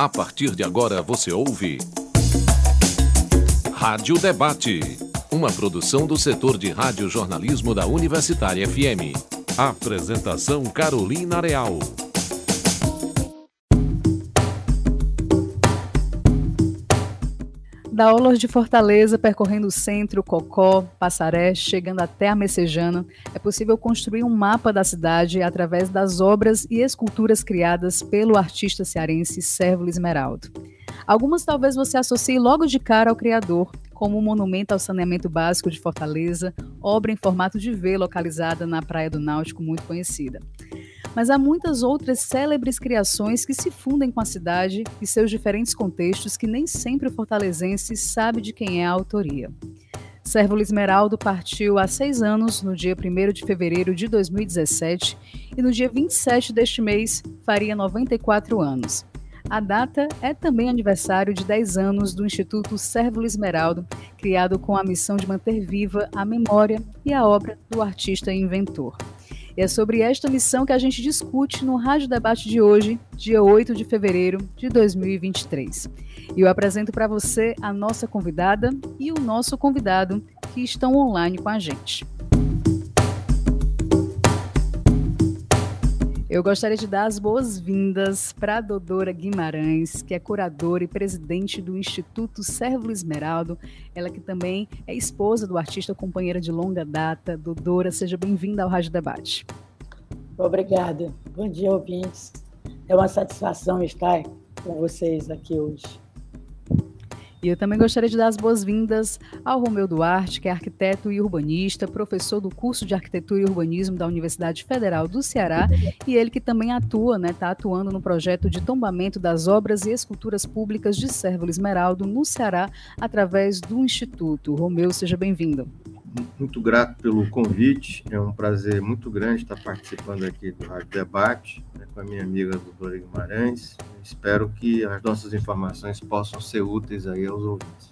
A partir de agora você ouve. Rádio Debate. Uma produção do setor de rádio-jornalismo da Universitária FM. Apresentação Carolina Real. Da aulas de Fortaleza, percorrendo o centro, Cocó, Passaré, chegando até a Messejana, é possível construir um mapa da cidade através das obras e esculturas criadas pelo artista cearense Sérvulo Esmeraldo. Algumas talvez você associe logo de cara ao criador, como o Monumento ao Saneamento Básico de Fortaleza, obra em formato de V localizada na Praia do Náutico, muito conhecida mas há muitas outras célebres criações que se fundem com a cidade e seus diferentes contextos que nem sempre o fortalezense sabe de quem é a autoria. Sérvulo Esmeraldo partiu há seis anos, no dia 1 de fevereiro de 2017, e no dia 27 deste mês faria 94 anos. A data é também aniversário de 10 anos do Instituto Sérvulo Esmeraldo, criado com a missão de manter viva a memória e a obra do artista e inventor. É sobre esta missão que a gente discute no Rádio Debate de hoje, dia 8 de fevereiro de 2023. E eu apresento para você a nossa convidada e o nosso convidado que estão online com a gente. Eu gostaria de dar as boas-vindas para a Dodora Guimarães, que é curadora e presidente do Instituto Sérvulo Esmeraldo. Ela que também é esposa do artista companheira de longa data. Dodora, seja bem-vinda ao Rádio Debate. Obrigada. Bom dia, ouvintes. É uma satisfação estar com vocês aqui hoje. E eu também gostaria de dar as boas-vindas ao Romeu Duarte, que é arquiteto e urbanista, professor do curso de Arquitetura e Urbanismo da Universidade Federal do Ceará, e ele que também atua, né, está atuando no projeto de tombamento das obras e esculturas públicas de Sérvulo Esmeraldo no Ceará, através do Instituto. Romeu, seja bem-vindo. Muito grato pelo convite, é um prazer muito grande estar participando aqui do Rádio Debate né, com a minha amiga doutora Guimarães. Espero que as nossas informações possam ser úteis aí aos ouvintes.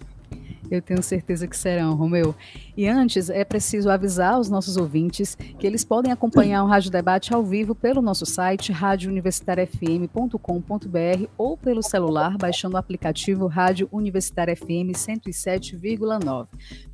Eu tenho certeza que serão, Romeu. E antes, é preciso avisar os nossos ouvintes que eles podem acompanhar o Rádio Debate ao vivo pelo nosso site radiouniversitariafm.com.br ou pelo celular, baixando o aplicativo Rádio Universitária FM 107,9.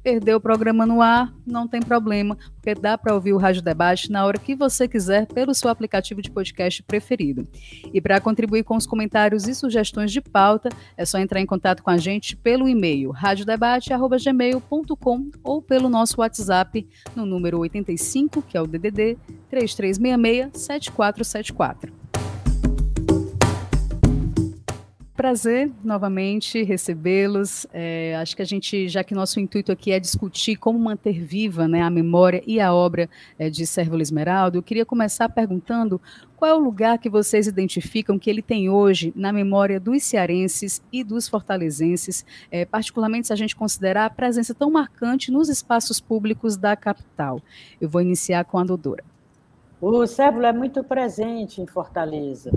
Perdeu o programa no ar? Não tem problema, porque dá para ouvir o Rádio Debate na hora que você quiser pelo seu aplicativo de podcast preferido. E para contribuir com os comentários e sugestões de pauta, é só entrar em contato com a gente pelo e-mail radiodebate@gmail.com ou pelo nosso WhatsApp no número 85, que é o DDD 3366 7474. Prazer novamente recebê-los. É, acho que a gente, já que nosso intuito aqui é discutir como manter viva né, a memória e a obra é, de Sérvulo Esmeraldo, eu queria começar perguntando qual é o lugar que vocês identificam que ele tem hoje na memória dos cearenses e dos fortalezenses, é, particularmente se a gente considerar a presença tão marcante nos espaços públicos da capital. Eu vou iniciar com a Dodora. O Sérvulo é muito presente em Fortaleza.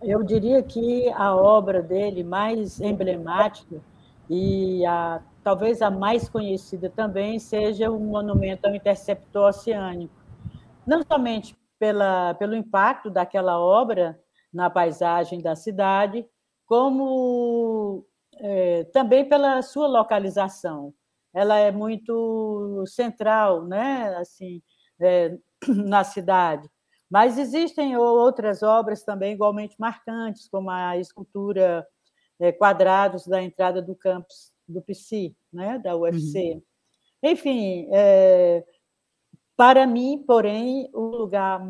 Eu diria que a obra dele mais emblemática e a, talvez a mais conhecida também seja o monumento ao interceptor oceânico. Não somente pela, pelo impacto daquela obra na paisagem da cidade, como é, também pela sua localização. Ela é muito central, né? assim, é, na cidade. Mas existem outras obras também igualmente marcantes, como a escultura é, Quadrados da entrada do campus do PC, né, da UFC. Uhum. Enfim, é, para mim, porém, o lugar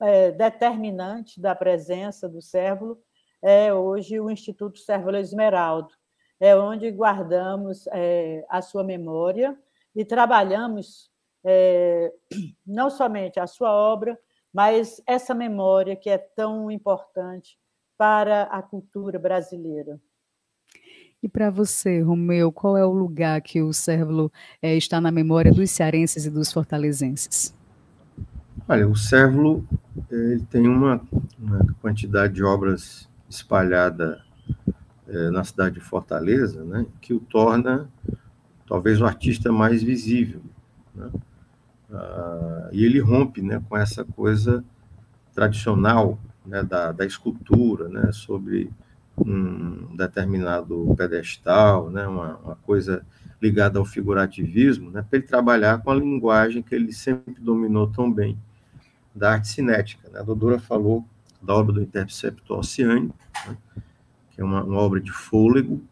é, determinante da presença do Cérvulo é hoje o Instituto Cérvulo Esmeraldo, é onde guardamos é, a sua memória e trabalhamos é, não somente a sua obra, mas essa memória que é tão importante para a cultura brasileira. E para você, Romeu, qual é o lugar que o Cérvulo é, está na memória dos cearenses e dos fortalezenses? Olha, o Cérvulo ele tem uma, uma quantidade de obras espalhada é, na cidade de Fortaleza, né, que o torna talvez o artista mais visível. Né? Uh, e ele rompe né, com essa coisa tradicional né, da, da escultura, né, sobre um determinado pedestal, né, uma, uma coisa ligada ao figurativismo, né, para ele trabalhar com a linguagem que ele sempre dominou tão bem, da arte cinética. Né? A Dodora falou da obra do Interceptor Oceânico, né, que é uma, uma, obra de fôlego,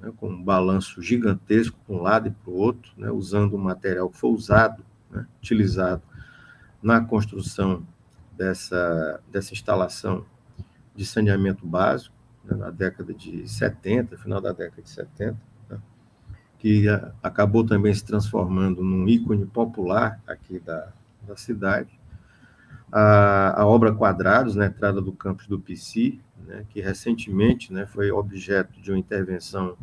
né, com um balanço gigantesco para um lado e para o outro, né, usando um material que foi usado, né, utilizado na construção dessa, dessa instalação de saneamento básico, né, na década de 70, final da década de 70, né, que a, acabou também se transformando num ícone popular aqui da, da cidade. A, a obra Quadrados, na entrada do campus do PC, né, que recentemente né, foi objeto de uma intervenção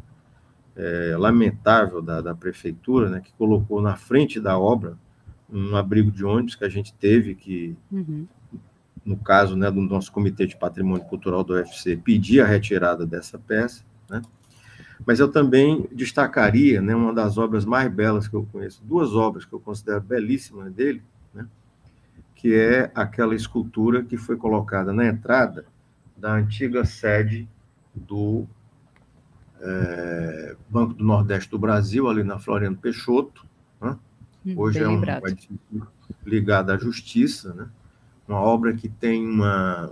é, lamentável da, da prefeitura, né, que colocou na frente da obra um abrigo de ônibus que a gente teve que uhum no caso né, do nosso Comitê de Patrimônio Cultural do UFC, pedir a retirada dessa peça. Né? Mas eu também destacaria né, uma das obras mais belas que eu conheço, duas obras que eu considero belíssimas dele, né, que é aquela escultura que foi colocada na entrada da antiga sede do é, Banco do Nordeste do Brasil, ali na Floriano Peixoto. Né? Hoje Bem é um, ligado à justiça, né? uma obra que tem uma.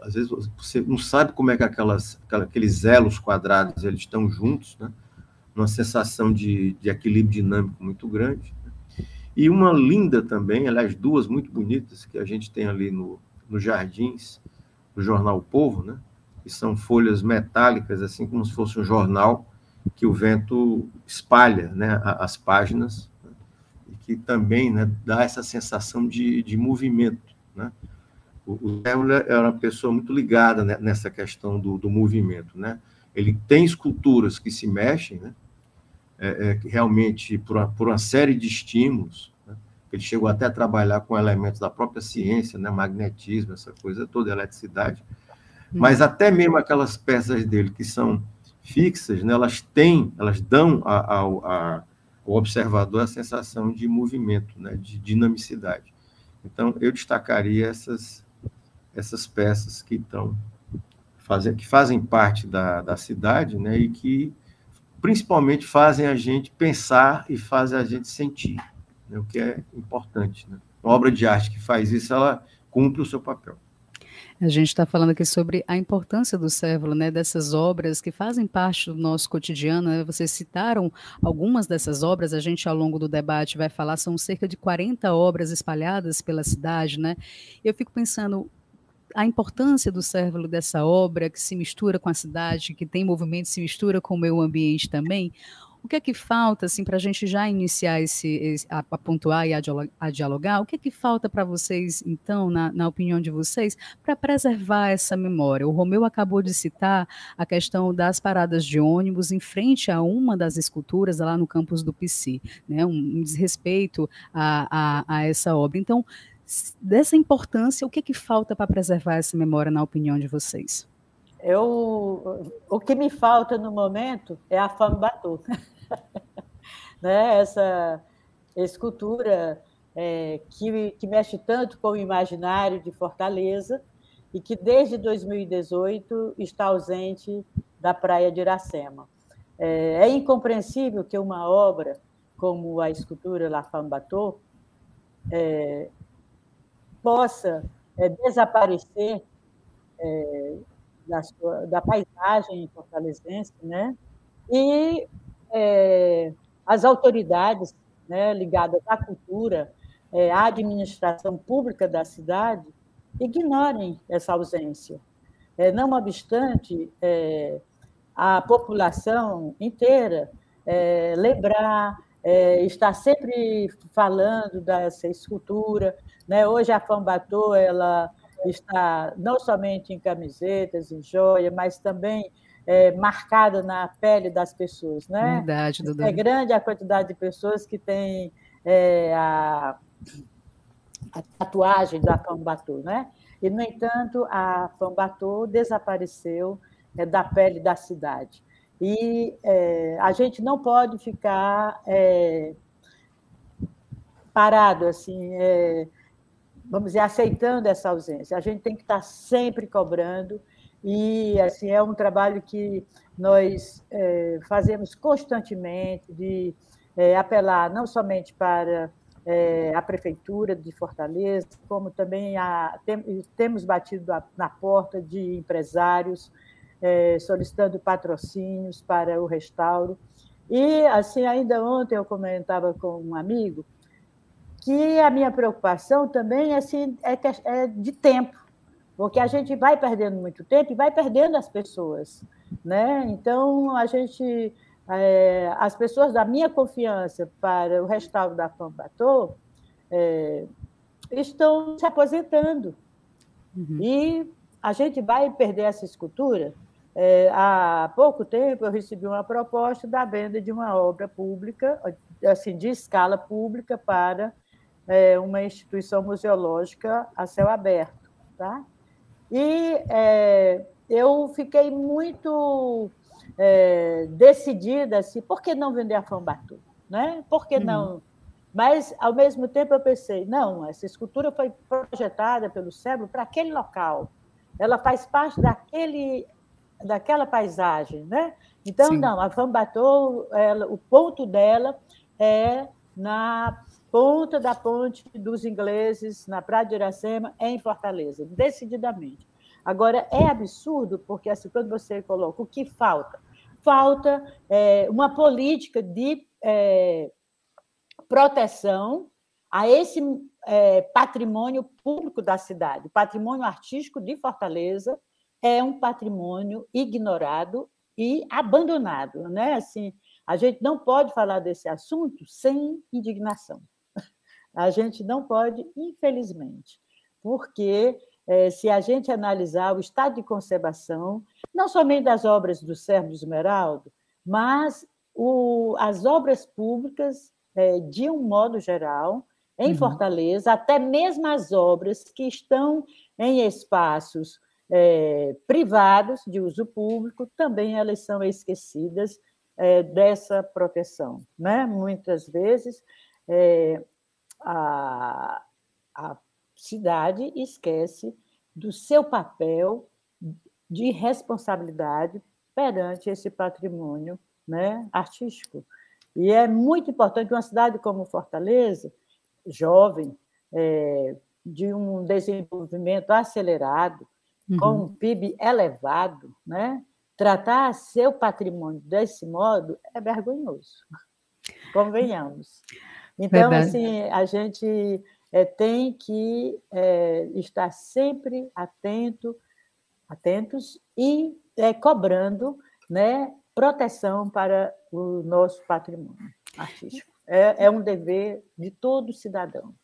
Às vezes você não sabe como é que aquelas, aqueles elos quadrados eles estão juntos, né? uma sensação de, de equilíbrio dinâmico muito grande. Né? E uma linda também, aliás, duas muito bonitas que a gente tem ali no, nos jardins do jornal o Povo, né? que são folhas metálicas, assim como se fosse um jornal que o vento espalha né? as páginas? E que também né, dá essa sensação de, de movimento. Né? O, o era uma pessoa muito ligada nessa questão do, do movimento. Né? Ele tem esculturas que se mexem, né? É, é, realmente por uma, por uma, série de estímulos. Né? Ele chegou até a trabalhar com elementos da própria ciência, né? magnetismo, essa coisa toda, eletricidade. Hum. Mas até mesmo aquelas peças dele que são fixas, né? elas têm, elas dão ao, ao observador a sensação de movimento, né? de dinamicidade. Então, eu destacaria essas, essas peças que estão fazem, que fazem parte da, da cidade, né, e que principalmente fazem a gente pensar e fazem a gente sentir, né, o que é importante. Né? Uma obra de arte que faz isso, ela cumpre o seu papel. A gente está falando aqui sobre a importância do Cévolo, né, dessas obras que fazem parte do nosso cotidiano. Né? Vocês citaram algumas dessas obras, a gente ao longo do debate vai falar, são cerca de 40 obras espalhadas pela cidade, né? Eu fico pensando, a importância do Cérvulo dessa obra que se mistura com a cidade, que tem movimento, se mistura com o meio ambiente também. O que é que falta, assim, para a gente já iniciar esse, esse a, a, pontuar e a, a, dialogar? O que é que falta para vocês, então, na, na opinião de vocês, para preservar essa memória? O Romeu acabou de citar a questão das paradas de ônibus em frente a uma das esculturas lá no campus do PC, né? Um, um desrespeito a, a, a essa obra. Então, dessa importância, o que é que falta para preservar essa memória, na opinião de vocês? Eu, o que me falta no momento é a fama Batu. né? Essa escultura é, que, que mexe tanto com o imaginário de Fortaleza e que desde 2018 está ausente da praia de Iracema. É, é incompreensível que uma obra como a escultura La Femme Bateau é, possa é, desaparecer é, da, sua, da paisagem fortalezense, né? E é, as autoridades né, ligadas à cultura, é, à administração pública da cidade, ignorem essa ausência. É, não obstante, é, a população inteira é, lembrar, é, estar sempre falando dessa escultura. Né? Hoje a Fambatô, ela está não somente em camisetas, em joia, mas também é, marcada na pele das pessoas. Né? Verdade, Dudu. É grande a quantidade de pessoas que têm é, a, a, tatuagem da Fambatu, né? E, no entanto, a Fambatu desapareceu é, da pele da cidade. E é, a gente não pode ficar é, parado assim, é, vamos dizer, aceitando essa ausência. A gente tem que estar sempre cobrando e assim é um trabalho que nós é, fazemos constantemente de é, apelar não somente para é, a prefeitura de Fortaleza, como também a, tem, temos batido a, na porta de empresários é, solicitando patrocínios para o restauro. E assim ainda ontem eu comentava com um amigo que a minha preocupação também assim, é, é de tempo porque a gente vai perdendo muito tempo e vai perdendo as pessoas, né? Então a gente, é, as pessoas da minha confiança para o restauro da Pambatô é, estão se aposentando uhum. e a gente vai perder essa escultura. É, há pouco tempo eu recebi uma proposta da venda de uma obra pública, assim de escala pública para é, uma instituição museológica a céu aberto, tá? E é, eu fiquei muito é, decidida assim, por que não vender a Fambatu? Né? Por que não? Uhum. Mas, ao mesmo tempo, eu pensei, não, essa escultura foi projetada pelo cérebro para aquele local. Ela faz parte daquele, daquela paisagem, né? Então, Sim. não, a Fambatu, ela, o ponto dela é na ponta da ponte dos ingleses, na Praia de Iracema, em Fortaleza, decididamente. Agora, é absurdo, porque assim, quando você coloca o que falta? Falta é, uma política de é, proteção a esse é, patrimônio público da cidade. O patrimônio artístico de Fortaleza é um patrimônio ignorado e abandonado. Né? Assim, a gente não pode falar desse assunto sem indignação. A gente não pode, infelizmente, porque é, se a gente analisar o estado de conservação, não somente das obras do Sérgio Esmeraldo, mas o, as obras públicas, é, de um modo geral, em uhum. Fortaleza, até mesmo as obras que estão em espaços é, privados de uso público, também elas são esquecidas é, dessa proteção. Né? Muitas vezes, é, a, a cidade esquece do seu papel de responsabilidade perante esse patrimônio né, artístico. E é muito importante uma cidade como Fortaleza, jovem, é, de um desenvolvimento acelerado, uhum. com um PIB elevado, né, tratar seu patrimônio desse modo é vergonhoso. Convenhamos. Então, Verdade. assim, a gente é, tem que é, estar sempre atento, atentos e é, cobrando né, proteção para o nosso patrimônio artístico. É, é um dever de todo cidadão.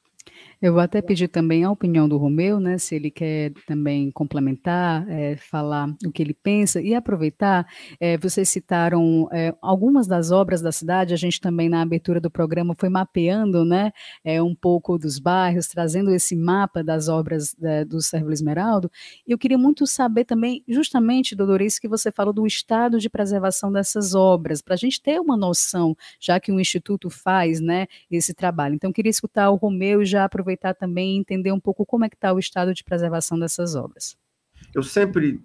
Eu vou até pedir também a opinião do Romeu, né, se ele quer também complementar, é, falar o que ele pensa e aproveitar. É, vocês citaram é, algumas das obras da cidade. A gente também na abertura do programa foi mapeando, né, é, um pouco dos bairros, trazendo esse mapa das obras né, do Sérgio Esmeraldo. E eu queria muito saber também, justamente, Dodorice, que você falou do estado de preservação dessas obras, para a gente ter uma noção, já que o instituto faz, né, esse trabalho. Então, eu queria escutar o Romeu e já aproveitar aproveitar também e entender um pouco como é que está o estado de preservação dessas obras. Eu sempre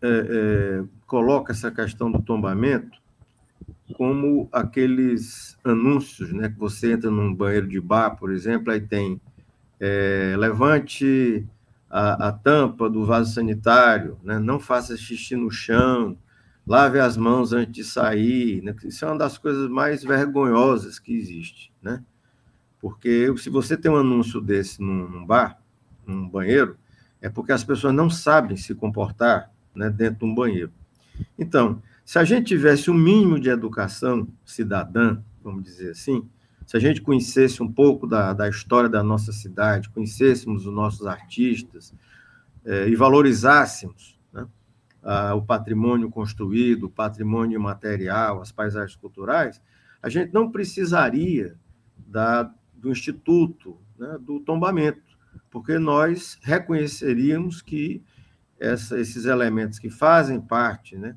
é, é, coloco essa questão do tombamento como aqueles anúncios, né? Que você entra num banheiro de bar, por exemplo, aí tem é, levante a, a, tampa do vaso sanitário, né? não faça xixi no chão, lave as mãos antes de sair. Né? Isso é uma das coisas mais vergonhosas que existe, né? Porque se você tem um anúncio desse num, num bar, num banheiro, é porque as pessoas não sabem se comportar né, dentro de um banheiro. Então, se a gente tivesse um mínimo de educação cidadã, vamos dizer assim, se a gente conhecesse um pouco da, da história da nossa cidade, conhecêssemos os nossos artistas é, e valorizássemos né, a, o patrimônio construído, o patrimônio material, as paisagens culturais, a gente não precisaria da, do Instituto né, do Tombamento, porque nós reconheceríamos que essa, esses elementos que fazem parte né,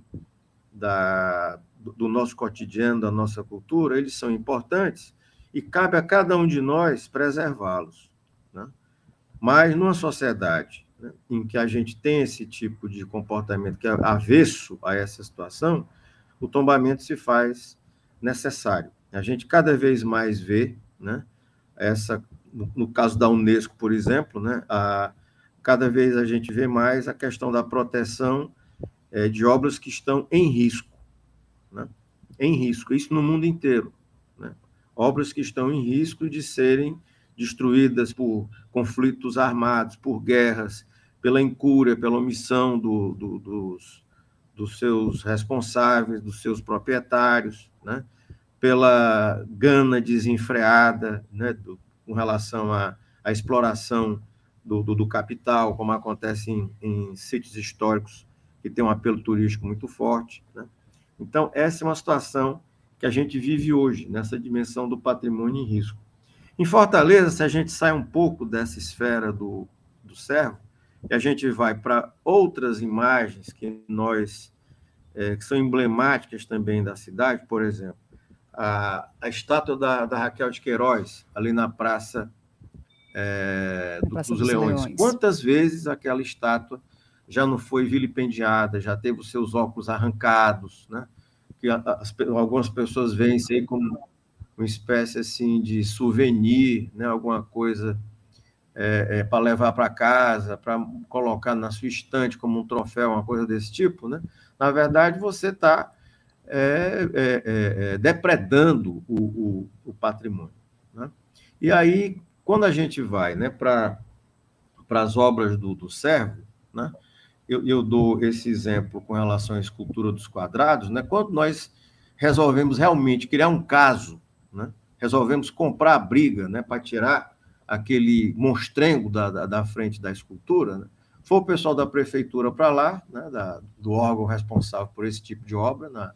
da, do nosso cotidiano, da nossa cultura, eles são importantes e cabe a cada um de nós preservá-los. Né? Mas numa sociedade né, em que a gente tem esse tipo de comportamento que é avesso a essa situação, o tombamento se faz necessário. A gente cada vez mais vê, né, essa, no, caso da Unesco, por exemplo, né, a, cada vez a gente vê mais a questão da proteção é, de obras que estão em risco, né, em risco, isso no mundo inteiro, né, obras que estão em risco de serem destruídas por conflitos armados, por guerras, pela incúria, pela omissão do, do, dos, dos seus responsáveis, dos seus proprietários, né? Pela gana desenfreada né? do, com relação à, à exploração do, do, do, capital, como acontece em, em, sítios históricos que tem um apelo turístico muito forte. Né? Então, essa é uma situação que a gente vive hoje, nessa dimensão do patrimônio em risco. Em Fortaleza, se a gente sai um pouco dessa esfera do, do servo, e a gente vai para outras imagens que nós é, que são emblemáticas também da cidade, por exemplo, a, a estátua da, da Raquel de Queiroz, ali na Praça, é, do, Praça dos, dos Leões. Leões. Quantas vezes aquela estátua já não foi vilipendiada, já teve os seus óculos arrancados, né? que as, algumas pessoas veem isso aí como uma espécie assim de souvenir, né? alguma coisa é, é, para levar para casa, para colocar na sua estante como um troféu, uma coisa desse tipo, né? na verdade você está é, é, é, é, depredando o, o, o patrimônio. Né? E aí, quando a gente vai né, para as obras do, do servo, né, eu, eu, dou esse exemplo com relação à escultura dos quadrados, né, quando nós resolvemos realmente criar um caso, né, resolvemos comprar a briga né, para tirar aquele monstrengo da, da, da frente da escultura, né? foi o pessoal da prefeitura para lá, né, da, do órgão responsável por esse tipo de obra na,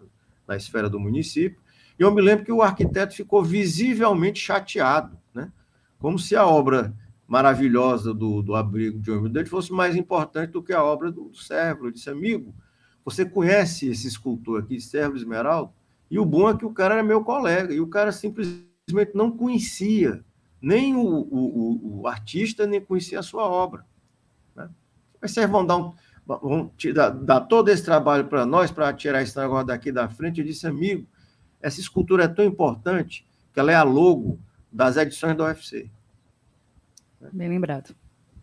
na esfera do município, e eu me lembro que o arquiteto ficou visivelmente chateado, né, como se a obra maravilhosa do, do abrigo de dele fosse mais importante do que a obra do, do. Eu disse, amigo, você conhece esse escultor aqui, Sérvulo Esmeralda? E o bom é que o cara era meu colega, e o cara simplesmente não conhecia nem o, o, o artista nem conhecia a sua obra. Né? Mas vocês vão dar, um, vão dar, dar todo esse trabalho para nós, para tirar esse negócio daqui da frente. Eu disse, amigo, essa escultura é tão importante que ela é a logo das edições da UFC. Bem lembrado.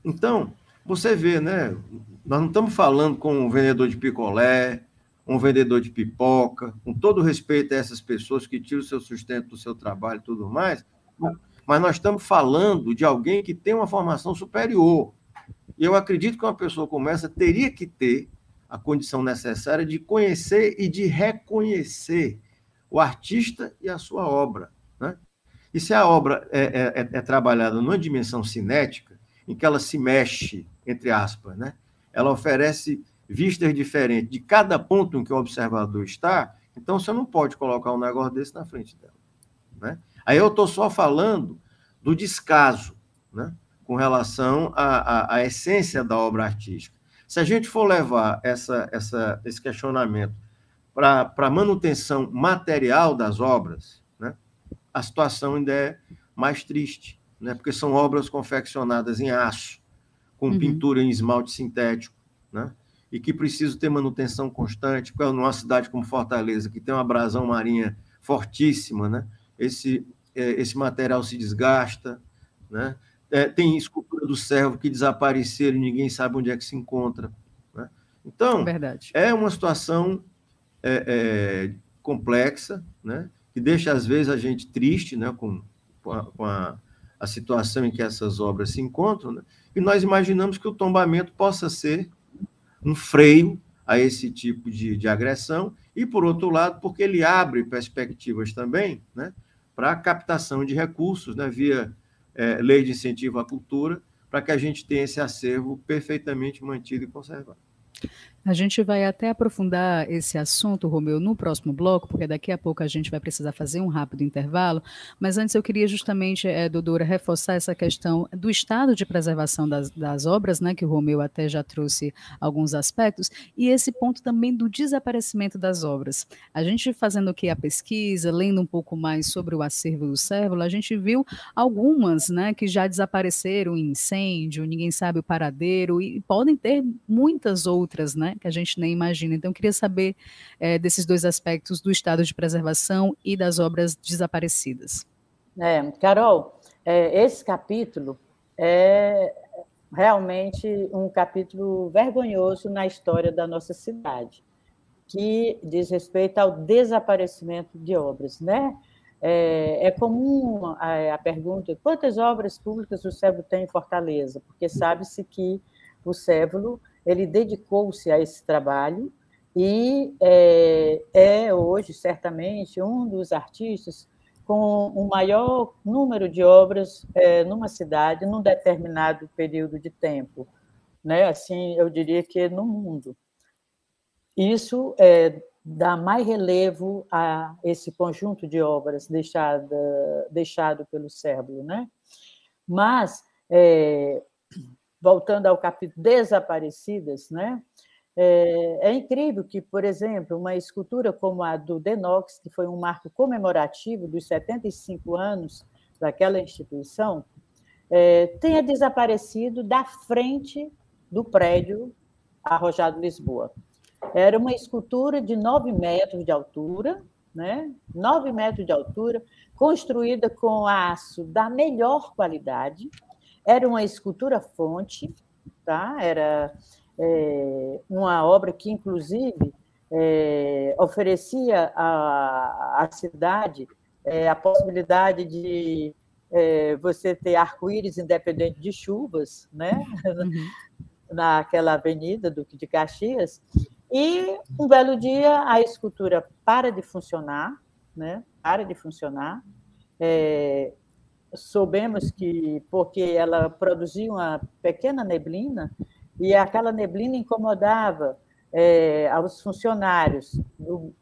Então, você vê, né? Nós não estamos falando com um vendedor de picolé, um vendedor de pipoca, com todo respeito a essas pessoas que tiram o seu sustento do seu trabalho e tudo mais, mas nós estamos falando de alguém que tem uma formação superior. Eu acredito que uma pessoa como essa teria que ter a condição necessária de conhecer e de reconhecer o artista e a sua obra. Né? E se a obra é, é, é, é trabalhada numa dimensão cinética, em que ela se mexe, entre aspas, né? ela oferece vistas diferentes de cada ponto em que o observador está, então você não pode colocar um negócio desse na frente dela. Né? Aí eu estou só falando do descaso, né? Com relação à, à, à, essência da obra artística. Se a gente for levar essa, essa, esse questionamento para a manutenção material das obras, né? a situação ainda é mais triste, né? porque são obras confeccionadas em aço, com uhum. pintura em esmalte sintético, né? e que precisam ter manutenção constante. Numa cidade como Fortaleza, que tem uma abrasão marinha fortíssima, né? esse é, esse material se desgasta, né? É, tem escultura do servo que desapareceram e ninguém sabe onde é que se encontra. Né? Então, Verdade. é uma situação é, é, complexa, né? que deixa, às vezes, a gente triste né? com, com, a, com a, a, situação em que essas obras se encontram, né? e nós imaginamos que o tombamento possa ser um freio a esse tipo de, de agressão, e, por outro lado, porque ele abre perspectivas também, né? para a captação de recursos né, via é, lei de incentivo à cultura, para que a gente tenha esse acervo perfeitamente mantido e conservado. A gente vai até aprofundar esse assunto, Romeu, no próximo bloco, porque daqui a pouco a gente vai precisar fazer um rápido intervalo. Mas antes eu queria justamente, é, doutora, reforçar essa questão do estado de preservação das, das obras, né, que o Romeu até já trouxe alguns aspectos, e esse ponto também do desaparecimento das obras. A gente fazendo aqui a pesquisa, lendo um pouco mais sobre o acervo do Cérvulo, a gente viu algumas né, que já desapareceram em incêndio, ninguém sabe o paradeiro, e podem ter muitas outras, né? Que a gente nem imagina. Então, eu queria saber é, desses dois aspectos do estado de preservação e das obras desaparecidas. É, Carol, é, esse capítulo é realmente um capítulo vergonhoso na história da nossa cidade, que diz respeito ao desaparecimento de obras, né? É, é comum a, pergunta: quantas obras públicas o Cébulo tem em Fortaleza? Porque sabe-se que o Cébulo ele dedicou-se a esse trabalho e é, é, hoje, certamente, um dos artistas com o maior número de obras é, numa cidade, num determinado período de tempo. Né? Assim, eu diria que no mundo. Isso é, dá mais relevo a esse conjunto de obras deixada, deixado pelo Cérebro. Né? Mas é, voltando ao capítulo Desaparecidas, né? É, é, incrível que, por exemplo, uma escultura como a do Denox, que foi um marco comemorativo dos 75 anos daquela instituição, é, tenha desaparecido da frente do prédio Arrojado Lisboa. Era uma escultura de 9 metros de altura, né? 9 metros de altura, construída com aço da melhor qualidade, era uma escultura fonte, tá? era é, uma obra que, inclusive, é, oferecia à, à cidade é, a possibilidade de é, você ter arco-íris independente de chuvas, né? Uhum. naquela avenida Duque de Caxias. E um belo dia a escultura para de funcionar, né? para de funcionar. É, soubemos que, porque ela produzia uma pequena neblina, e aquela neblina incomodava é, aos funcionários do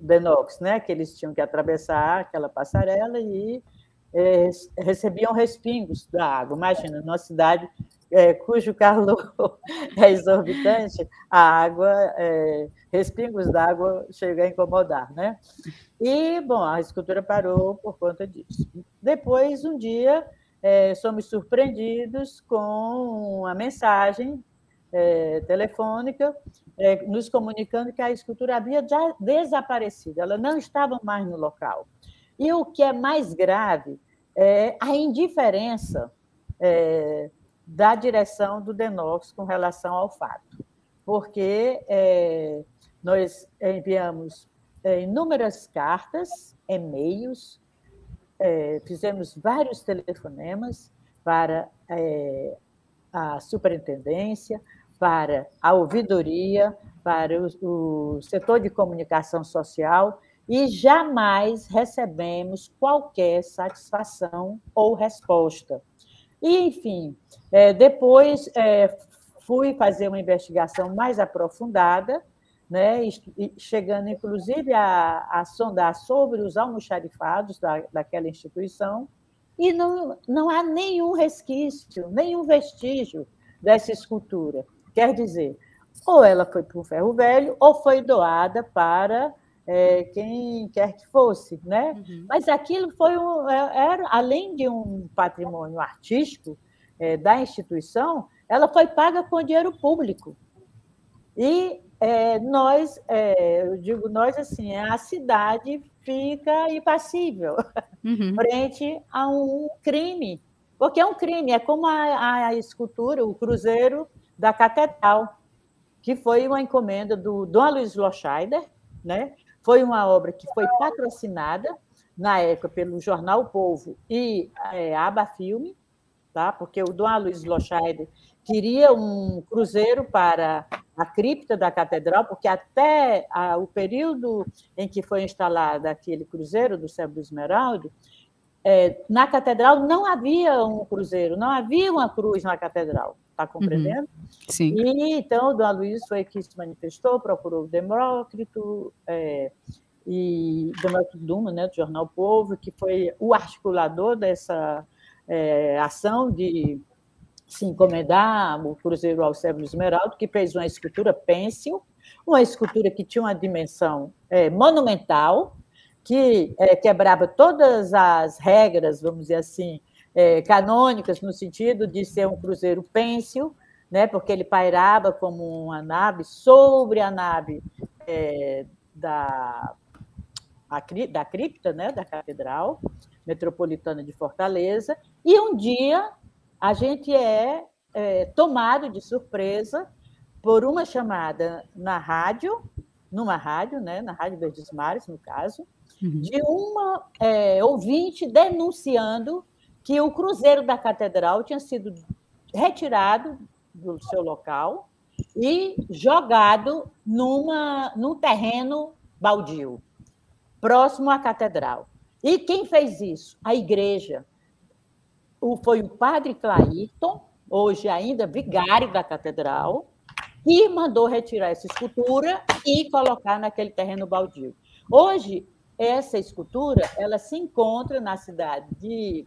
Denox, né, que eles tinham que atravessar aquela passarela e é, recebiam respingos da água. Imagina, numa cidade é, cujo calor é exorbitante, a água, é, respingos d'água chegam a incomodar, né? E, bom, a escultura parou por conta disso. Depois, um dia, é, somos surpreendidos com uma mensagem é, telefônica é, nos comunicando que a escultura havia já desaparecido, ela não estava mais no local. E o que é mais grave é a indiferença é, da direção do Denox com relação ao fato, porque é, nós enviamos é, inúmeras cartas, e-mails, é, fizemos vários telefonemas para é, a superintendência, para a ouvidoria, para o, o setor de comunicação social e jamais recebemos qualquer satisfação ou resposta. E, enfim, é, depois é, fui fazer uma investigação mais aprofundada, né, chegando inclusive a, a sondar sobre os almoxarifados da, daquela instituição, e não, não há nenhum resquício, nenhum vestígio dessa escultura. Quer dizer, ou ela foi para o ferro velho, ou foi doada para é, quem quer que fosse, né? Uhum. Mas aquilo foi um, é, era além de um patrimônio artístico é, da instituição, ela foi paga com dinheiro público. E é, nós, é, eu digo nós assim, a cidade fica impassível uhum. frente a um crime, porque é um crime, é como a, a escultura, o cruzeiro da catedral, que foi uma encomenda do Dom Luiz Loscheider, né? Foi uma obra que foi patrocinada na época pelo jornal o Povo e é, Aba Filme, tá? Porque o Dom Luiz Loscheider queria um cruzeiro para a cripta da catedral, porque até a, o período em que foi instalado aquele cruzeiro do Céu do Esmeralda, é, na catedral não havia um cruzeiro, não havia uma cruz na catedral. Está compreendendo? Uhum. Sim. E então o Dom Luiz foi que se manifestou, procurou o Demócrito, é, e Demócrito Duma, né, do Jornal Povo, que foi o articulador dessa é, ação de se encomendar o Cruzeiro ao Sérgio Esmeralda, que fez uma escultura pêncil, uma escultura que tinha uma dimensão é, monumental, que é, quebrava todas as regras, vamos dizer assim, é, canônicas, no sentido de ser um cruzeiro pêncil, né, porque ele pairava como uma nave sobre a nave é, da, a, da cripta, né, da Catedral Metropolitana de Fortaleza, e um dia a gente é, é tomado de surpresa por uma chamada na rádio, numa rádio, né, na Rádio Verdes Mares, no caso, uhum. de uma é, ouvinte denunciando que o cruzeiro da catedral tinha sido retirado do seu local e jogado numa, num terreno baldio, próximo à catedral. E quem fez isso? A igreja. O, foi o padre Clairton, hoje ainda vigário da catedral, que mandou retirar essa escultura e colocar naquele terreno baldio. Hoje, essa escultura ela se encontra na cidade de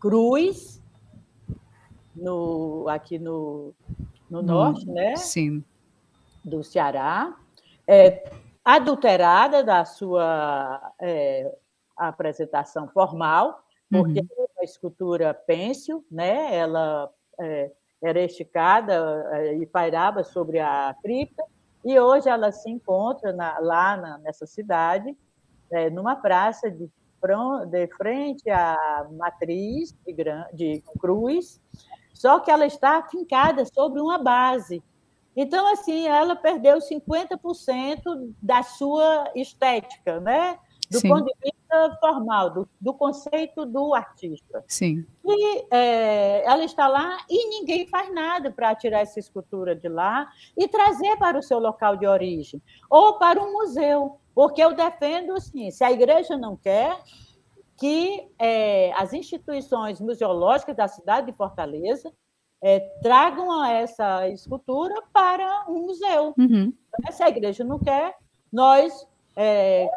Cruz, no, aqui no, no hum, norte, né? Sim. Do Ceará, é, adulterada da sua é, apresentação formal, porque uhum. uma escultura pêncil, né? Ela é, era esticada é, e pairava sobre a cripta, e hoje ela se encontra na, lá na, nessa cidade, é, numa praça de de frente à matriz de, de cruz, só que ela está fincada sobre uma base. Então, assim, ela perdeu 50% da sua estética, né? Do Sim. ponto de vista formal, do, do conceito do artista. Sim. E é, ela está lá e ninguém faz nada para tirar essa escultura de lá e trazer para o seu local de origem, ou para um museu. Porque eu defendo, assim, se a igreja não quer, que é, as instituições museológicas da cidade de Fortaleza é, tragam essa escultura para um museu. Uhum. Se a igreja não quer, nós, é,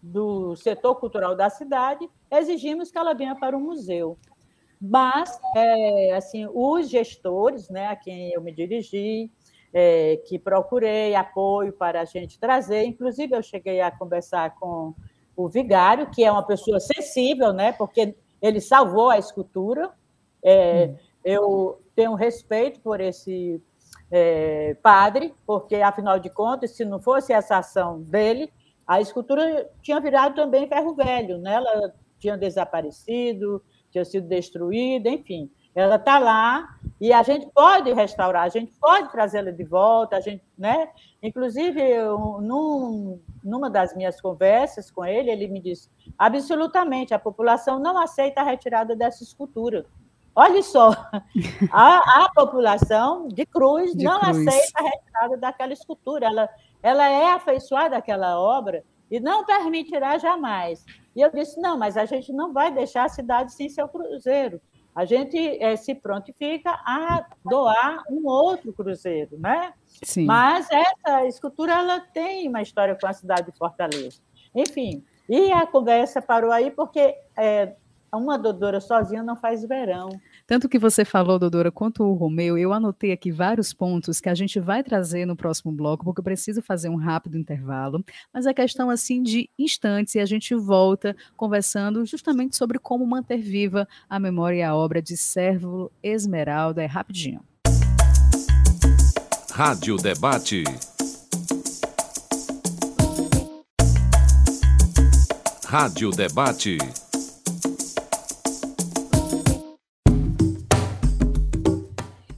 do setor cultural da cidade, exigimos que ela venha para o museu. Mas, é, assim, os gestores, né, a quem eu me dirigi, é, que procurei apoio para a gente trazer. Inclusive, eu cheguei a conversar com o vigário, que é uma pessoa sensível, né? porque ele salvou a escultura. É, hum. Eu tenho respeito por esse é, padre, porque, afinal de contas, se não fosse essa ação dele, a escultura tinha virado também ferro velho, né? ela tinha desaparecido, tinha sido destruída, enfim. Ela está lá e a gente pode restaurar, a gente pode trazê-la de volta, a gente, né? Inclusive, eu, num, numa das minhas conversas com ele, ele me disse: absolutamente, a população não aceita a retirada dessa escultura. Olha só, a, a população de Cruz de não Cruz. aceita a retirada daquela escultura. Ela, ela é afeiçoada àquela obra e não permitirá jamais. E eu disse: não, mas a gente não vai deixar a cidade sem seu cruzeiro a gente é, se prontifica a doar um outro cruzeiro, né? Sim. Mas essa escultura ela tem uma história com a cidade de Fortaleza. Enfim, e a conversa parou aí porque é, uma dodora sozinha não faz verão. Tanto que você falou, doutora, quanto o Romeu, eu anotei aqui vários pontos que a gente vai trazer no próximo bloco, porque eu preciso fazer um rápido intervalo, mas é questão assim de instantes e a gente volta conversando justamente sobre como manter viva a memória e a obra de Sérvulo Esmeralda. É rapidinho. Rádio Debate. Rádio Debate.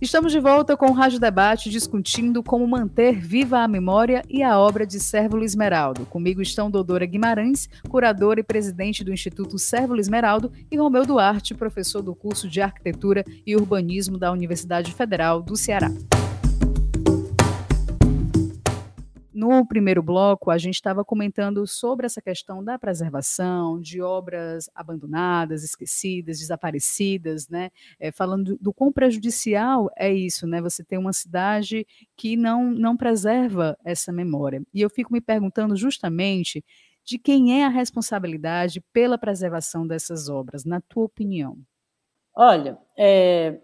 Estamos de volta com o Rádio Debate discutindo como manter viva a memória e a obra de Sérvulo Esmeraldo. Comigo estão Doutora Guimarães, curadora e presidente do Instituto Sérvulo Esmeraldo, e Romeu Duarte, professor do curso de Arquitetura e Urbanismo da Universidade Federal do Ceará. No primeiro bloco, a gente estava comentando sobre essa questão da preservação, de obras abandonadas, esquecidas, desaparecidas, né? É, falando do, do quão prejudicial é isso, né? Você tem uma cidade que não, não preserva essa memória. E eu fico me perguntando justamente de quem é a responsabilidade pela preservação dessas obras, na tua opinião? Olha, é,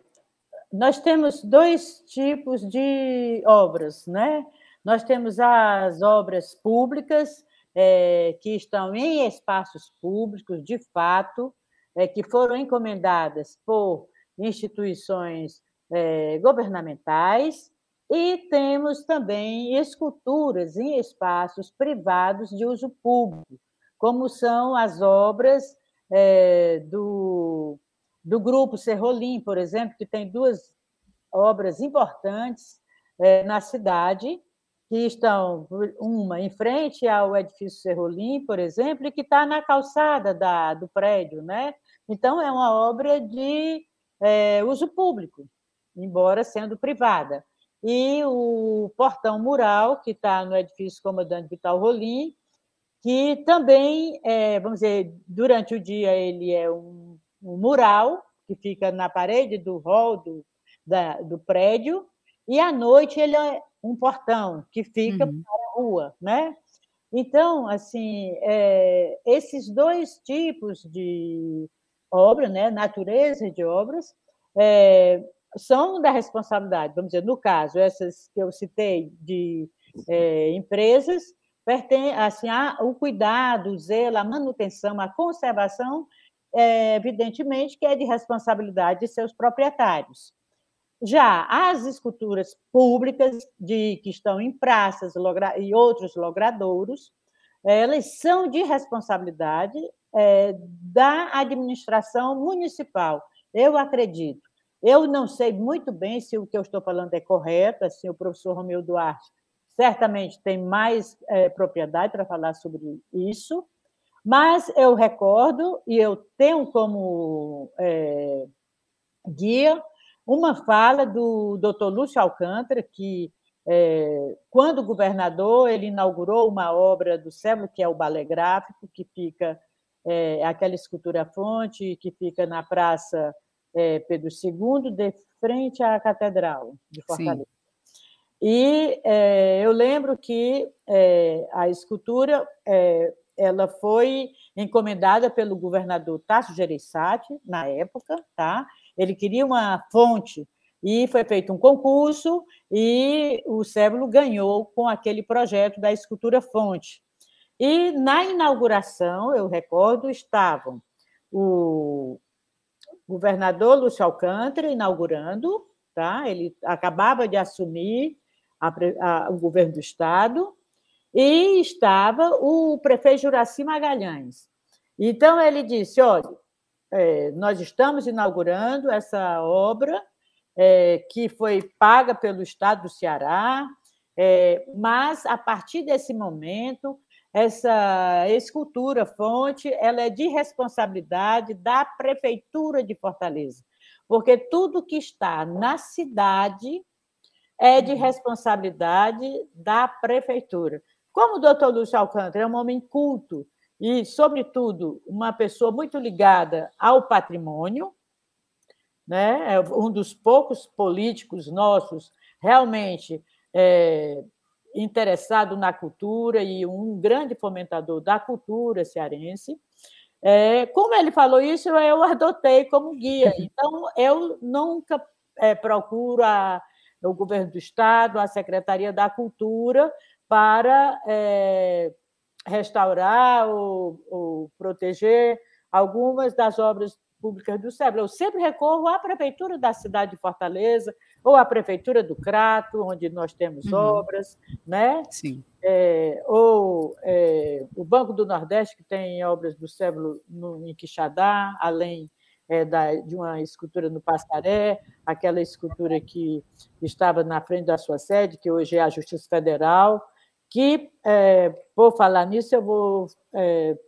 nós temos dois tipos de obras, né? Nós temos as obras públicas, é, que estão em espaços públicos, de fato, é, que foram encomendadas por instituições é, governamentais, e temos também esculturas em espaços privados de uso público, como são as obras é, do, do Grupo Serrolim, por exemplo, que tem duas obras importantes é, na cidade, que estão, uma em frente ao edifício Serrolim, por exemplo, e que está na calçada da, do prédio. Né? Então, é uma obra de é, uso público, embora sendo privada. E o portão mural, que está no edifício Comandante Vital Rolim, que também, é, vamos dizer, durante o dia ele é um, um mural que fica na parede do hall do, da, do prédio, e à noite ele é um portão que fica uhum. para a rua, né? Então, assim, é, esses dois tipos de obra, né, natureza de obras, é, são da responsabilidade, vamos dizer, no caso, essas que eu citei de é, empresas, pertence, assim, a, o cuidado, o zelo, a manutenção, a conservação, é, evidentemente que é de responsabilidade de seus proprietários. Já as esculturas públicas de que estão em praças e outros logradouros, elas são de responsabilidade é, da administração municipal. Eu acredito. Eu não sei muito bem se o que eu estou falando é correto, assim, o professor Romeu Duarte certamente tem mais é, propriedade para falar sobre isso, mas eu recordo, e eu tenho como é, guia uma fala do doutor Lúcio Alcântara, que, é, quando governador, ele inaugurou uma obra do Sérgio, que é o balé gráfico, que fica, é, aquela escultura fonte, que fica na Praça é, Pedro II, de frente à Catedral de Fortaleza. Sim. E é, eu lembro que é, a escultura é, ela foi encomendada pelo governador Tasso Gereissati, na época, tá? Ele queria uma fonte e foi feito um concurso e o Cébulo ganhou com aquele projeto da escultura fonte. E na inauguração, eu recordo, estavam o governador Lúcio Alcântara inaugurando, tá? ele acabava de assumir a, a, o governo do Estado, e estava o prefeito Juraci Magalhães. Então, ele disse: olha, é, nós estamos inaugurando essa obra é, que foi paga pelo Estado do Ceará, é, mas a partir desse momento essa escultura fonte ela é de responsabilidade da prefeitura de Fortaleza, porque tudo que está na cidade é de uhum. responsabilidade da prefeitura. Como o doutor Lúcio Alcântara é um homem culto, e, sobretudo, uma pessoa muito ligada ao patrimônio, né? é um dos poucos políticos nossos realmente é, interessado na cultura e um grande fomentador da cultura cearense. É, como ele falou isso, eu adotei como guia. Então, eu nunca é, procuro a, o governo do Estado, a Secretaria da Cultura, para é, restaurar ou, ou, proteger algumas das obras públicas do SEBRA. Eu sempre recorro à prefeitura da cidade de Fortaleza ou à prefeitura do Crato, onde nós temos uhum. obras, né? Sim. É, ou é, o Banco do Nordeste, que tem obras do SEBRA no, em Quixadá, além é, da, de uma escultura no Passaré, aquela escultura que estava na frente da sua sede, que hoje é a Justiça Federal, que, é, por falar nisso, eu vou é,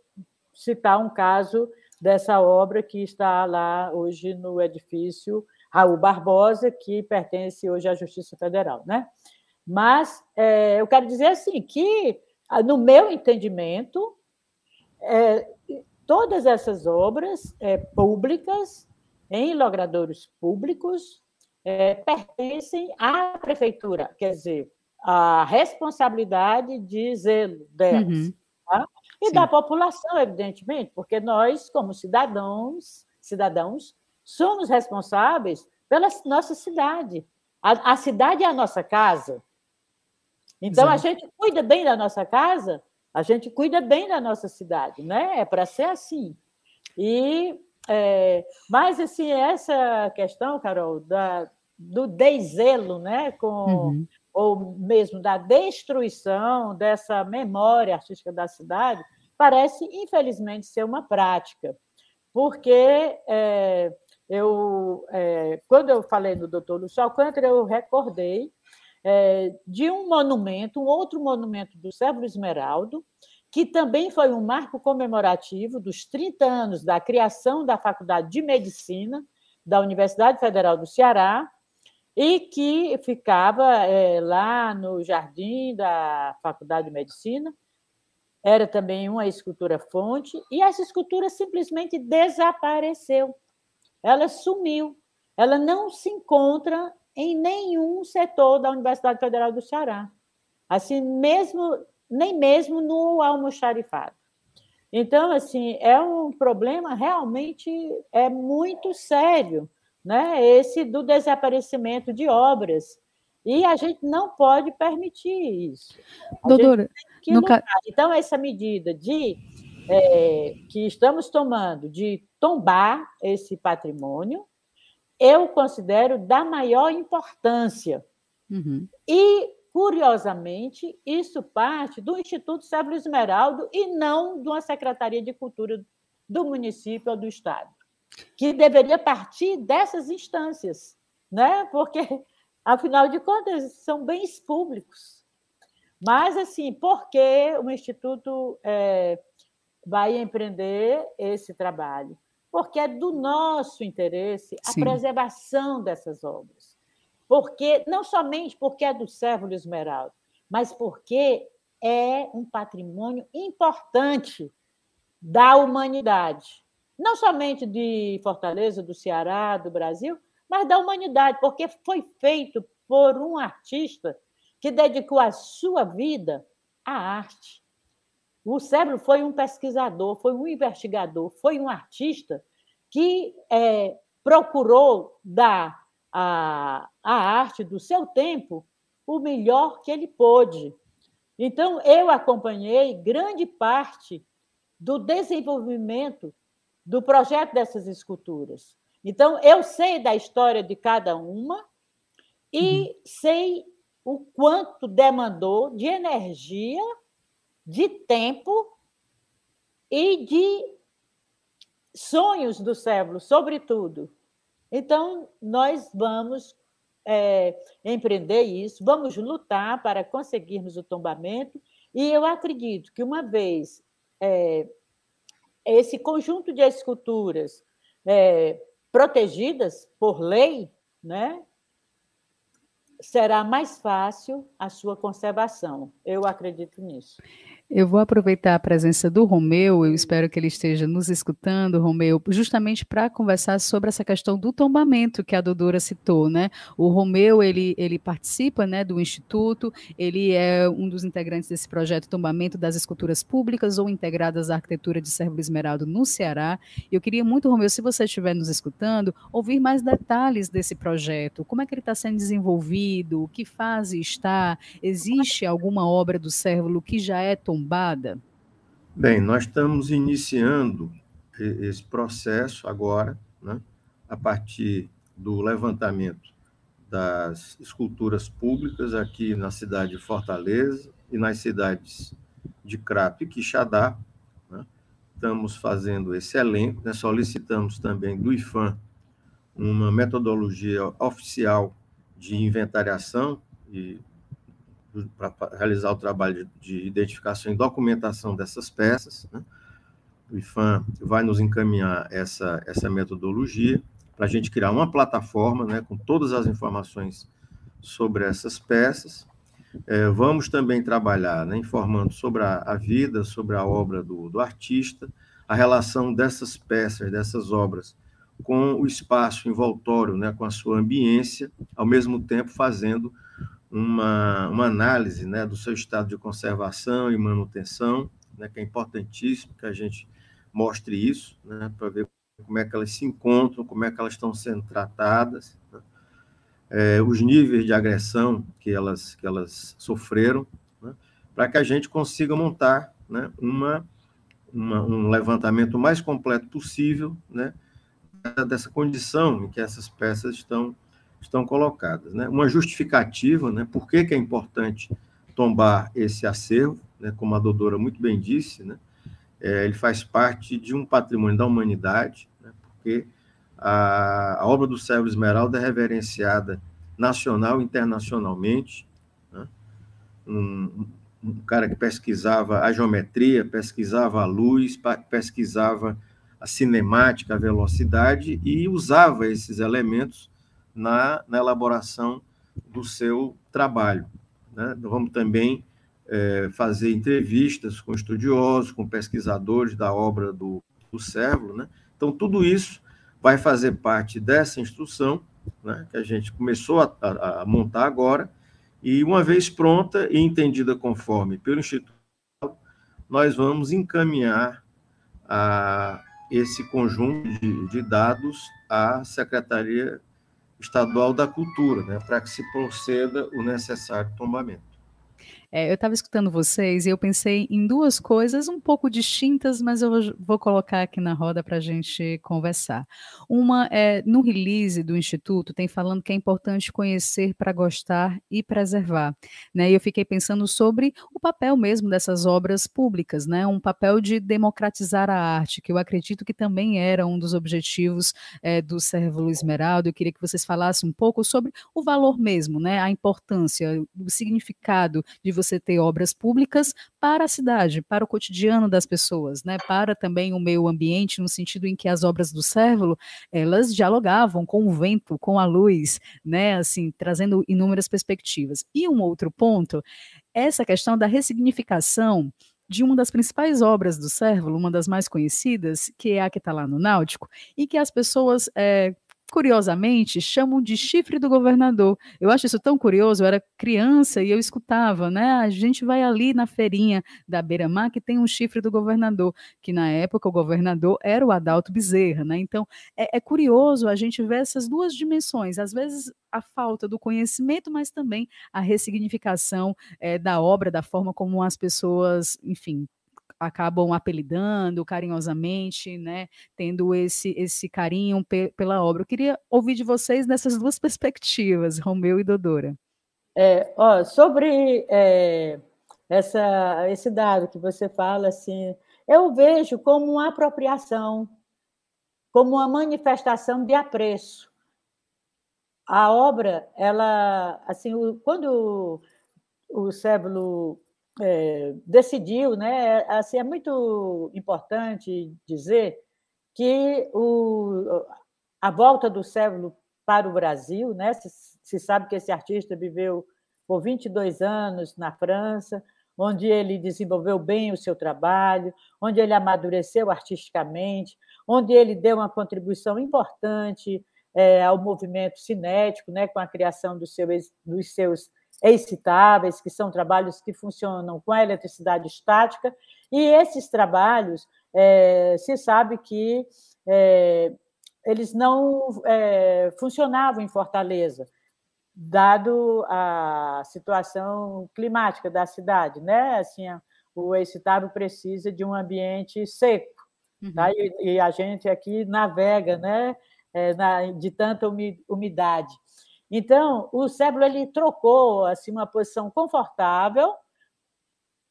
citar um caso dessa obra que está lá hoje no edifício Raul Barbosa, que pertence hoje à Justiça Federal. Né? Mas é, eu quero dizer assim que, no meu entendimento, é, todas essas obras é, públicas, em logradouros públicos, é, pertencem à prefeitura, quer dizer, a responsabilidade de zelo delas. Uhum. Tá? E Sim. da população, evidentemente, porque nós, como cidadãos, cidadãos, somos responsáveis pela nossa cidade. A, a cidade é a nossa casa. Então, Exato. a gente cuida bem da nossa casa, a gente cuida bem da nossa cidade, né? É para ser assim. E, é, mas, assim, essa questão, Carol, da, do deselo, né? Com, uhum. Ou mesmo da destruição dessa memória artística da cidade, parece, infelizmente, ser uma prática. Porque é, eu, é, quando eu falei no doutor Lúcio Alcântara, eu recordei é, de um monumento, um outro monumento do Sérvulo Esmeraldo, que também foi um marco comemorativo dos 30 anos da criação da Faculdade de Medicina da Universidade Federal do Ceará, e que ficava é, lá no jardim da Faculdade de Medicina. Era também uma escultura fonte, e essa escultura simplesmente desapareceu. Ela sumiu. Ela não se encontra em nenhum setor da Universidade Federal do Ceará. Assim, mesmo, nem mesmo no almoxarifado. Então, assim, é um problema realmente é muito sério, né? Esse do desaparecimento de obras. E a gente não pode permitir isso. A Doutora, ca... então essa medida de é, que estamos tomando de tombar esse patrimônio eu considero da maior importância. Uhum. E, curiosamente, isso parte do Instituto Sérgio Esmeraldo e não de uma Secretaria de Cultura do município ou do Estado, que deveria partir dessas instâncias, né? porque, afinal de contas, são bens públicos. Mas, assim, por que o Instituto é, vai empreender esse trabalho? porque é do nosso interesse a Sim. preservação dessas obras. Porque não somente porque é do Sérvulo Esmeralda, mas porque é um patrimônio importante da humanidade. Não somente de Fortaleza, do Ceará, do Brasil, mas da humanidade, porque foi feito por um artista que dedicou a sua vida à arte. O Cérebro foi um pesquisador, foi um investigador, foi um artista que é, procurou dar à, à arte do seu tempo o melhor que ele pôde. Então, eu acompanhei grande parte do desenvolvimento do projeto dessas esculturas. Então, eu sei da história de cada uma e uhum. sei o quanto demandou de energia de tempo e de sonhos do século, sobretudo. Então, nós vamos é, empreender isso, vamos lutar para conseguirmos o tombamento, e eu acredito que, uma vez é, esse conjunto de esculturas é, protegidas por lei, né, será mais fácil a sua conservação. Eu acredito nisso. Eu vou aproveitar a presença do Romeu, eu espero que ele esteja nos escutando, Romeu, justamente para conversar sobre essa questão do tombamento que a Dodora citou, né? O Romeu, ele, ele participa, né, do Instituto, ele é um dos integrantes desse projeto Tombamento das Esculturas Públicas ou Integradas à Arquitetura de Sérvulo Esmeraldo no Ceará. Eu queria muito, Romeu, se você estiver nos escutando, ouvir mais detalhes desse projeto, como é que ele está sendo desenvolvido, que fase está, existe alguma obra do Sérvulo que já é tombada Bem, nós estamos iniciando esse processo agora, né, a partir do levantamento das esculturas públicas aqui na cidade de Fortaleza e nas cidades de Crato e Quixadá. Né? Estamos fazendo esse elenco, né? solicitamos também do IFAM uma metodologia oficial de inventariação e para realizar o trabalho de, de, identificação e documentação dessas peças. Né? O IFAM vai nos encaminhar essa, essa metodologia para a gente criar uma plataforma né, com todas as informações sobre essas peças. É, vamos também trabalhar né, informando sobre a, a, vida, sobre a obra do, do artista, a relação dessas peças, dessas obras com o espaço envoltório, né, com a sua ambiência, ao mesmo tempo fazendo uma, uma análise né, do seu estado de conservação e manutenção, né, que é importantíssimo que a gente mostre isso, né, para ver como é que elas se encontram, como é que elas estão sendo tratadas, né, é, os níveis de agressão que elas, que elas sofreram, né, para que a gente consiga montar né, uma, uma, um levantamento mais completo possível né, dessa condição em que essas peças estão, estão colocadas. Né? Uma justificativa, né, por que, que é importante tombar esse acervo, né, como a doutora muito bem disse, né, é, ele faz parte de um patrimônio da humanidade, né, porque a, a, obra do Sérgio Esmeralda é reverenciada nacional e internacionalmente. Né, um, um cara que pesquisava a geometria, pesquisava a luz, pesquisava a cinemática, a velocidade, e usava esses elementos na, na elaboração do seu trabalho. Né? Vamos também é, fazer entrevistas com estudiosos, com pesquisadores da obra do, do Cérvulo. Né? Então, tudo isso vai fazer parte dessa instrução né, que a gente começou a, a, a montar agora, e uma vez pronta e entendida conforme pelo Instituto, nós vamos encaminhar a, esse conjunto de, de dados à Secretaria Estadual da Cultura, né, para que se proceda o necessário tombamento. É, eu estava escutando vocês e eu pensei em duas coisas um pouco distintas, mas eu vou colocar aqui na roda para a gente conversar. Uma é no release do Instituto, tem falando que é importante conhecer para gostar e preservar. Né? E eu fiquei pensando sobre o papel mesmo dessas obras públicas, né? um papel de democratizar a arte, que eu acredito que também era um dos objetivos é, do Servo Esmeralda. Eu queria que vocês falassem um pouco sobre o valor mesmo, né? a importância, o significado de você ter obras públicas para a cidade, para o cotidiano das pessoas, né? Para também o meio ambiente, no sentido em que as obras do Cérvulo, elas dialogavam com o vento, com a luz, né? Assim, trazendo inúmeras perspectivas. E um outro ponto, essa questão da ressignificação de uma das principais obras do Cérvulo, uma das mais conhecidas, que é a que está lá no Náutico, e que as pessoas é, curiosamente, chamam de chifre do governador. Eu acho isso tão curioso, eu era criança e eu escutava, né? A gente vai ali na feirinha da Beira-Mar que tem um chifre do governador, que na época o governador era o Adalto Bezerra, né? Então, é, é curioso a gente ver essas duas dimensões, às vezes a falta do conhecimento, mas também a ressignificação é, da obra, da forma como as pessoas, enfim, acabam apelidando carinhosamente, né, tendo esse, esse carinho pe pela obra. Eu queria ouvir de vocês nessas duas perspectivas, Romeu e Dodora. É, ó, sobre é, essa, esse dado que você fala, assim, eu vejo como uma apropriação, como uma manifestação de apreço. A obra, ela, assim, quando o, o Cébulo é, decidiu, né? Assim, é muito importante dizer que o, a volta do Cévulo para o Brasil, né? Se, se, sabe que esse artista viveu por 22 anos na França, onde ele desenvolveu bem o seu trabalho, onde ele amadureceu artisticamente, onde ele deu uma contribuição importante é, ao movimento cinético, né? Com a criação dos seus, dos seus excitáveis, que são trabalhos que funcionam com a eletricidade estática, e esses trabalhos é, se sabe que é, eles não é, funcionavam em Fortaleza, dado a situação climática da cidade, né? Assim, o excitável precisa de um ambiente seco, uhum. tá? e, e, a gente aqui navega, né? É, na, de tanta umidade. Então, o cérebro ele trocou assim uma posição confortável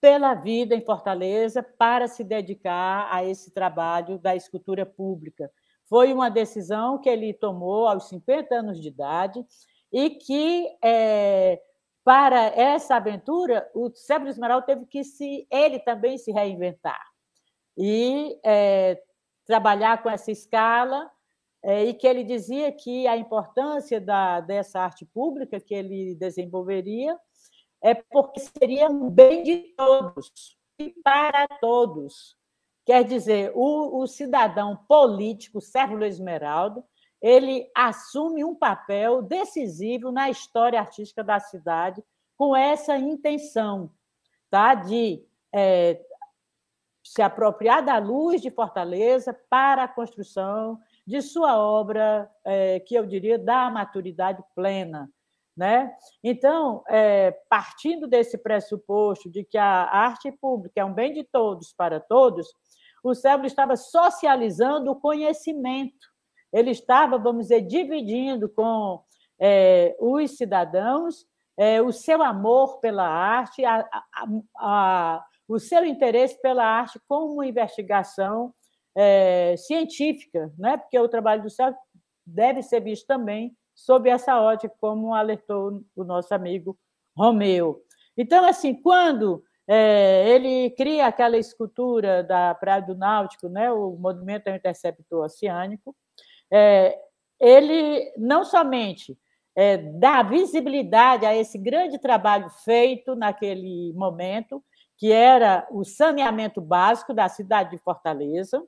pela vida em Fortaleza para se dedicar a esse trabalho da escultura pública. Foi uma decisão que ele tomou aos 50 anos de idade e que, é, para essa aventura, o Cérebro Esmeralda teve que se, ele também se reinventar e é, trabalhar com essa escala é, e que ele dizia que a importância da, dessa arte pública que ele desenvolveria é porque seria um bem de todos e para todos. Quer dizer, o, o cidadão político, Sérgio Esmeraldo, ele assume um papel decisivo na história artística da cidade com essa intenção tá, de é, se apropriar da luz de Fortaleza para a construção de sua obra, é, que eu diria, da maturidade plena. Né? Então, é, partindo desse pressuposto de que a arte pública é um bem de todos para todos, o cérebro estava socializando o conhecimento, ele estava, vamos dizer, dividindo com é, os cidadãos é, o seu amor pela arte, a, a, a, o seu interesse pela arte como investigação é, científica, né? porque o trabalho do céu deve ser visto também sob essa ótica, como alertou o nosso amigo Romeu. Então, assim, quando é, ele cria aquela escultura da Praia do Náutico, né, o Monumento ao Interceptor Oceânico, é, ele não somente é, dá visibilidade a esse grande trabalho feito naquele momento, que era o saneamento básico da cidade de Fortaleza,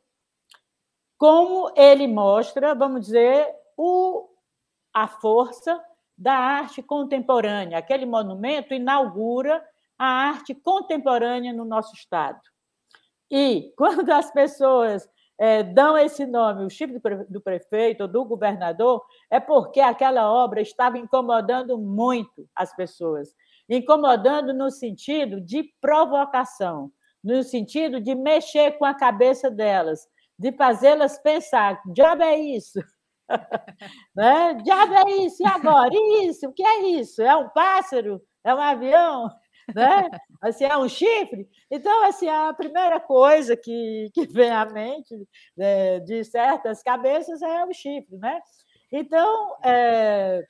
como ele mostra, vamos dizer, o, a força da arte contemporânea. Aquele monumento inaugura a arte contemporânea no nosso Estado. E quando as pessoas é, dão esse nome, o chifre do prefeito ou do governador, é porque aquela obra estava incomodando muito as pessoas. Incomodando no sentido de provocação, no sentido de mexer com a cabeça delas, de fazê-las pensar: diabo é isso? né? Diabo é isso, e agora? E isso? O que é isso? É um pássaro? É um avião? né? Assim, é um chifre. Então, assim, a primeira coisa que, que vem à mente né, de certas cabeças é o chifre, né? Então, é,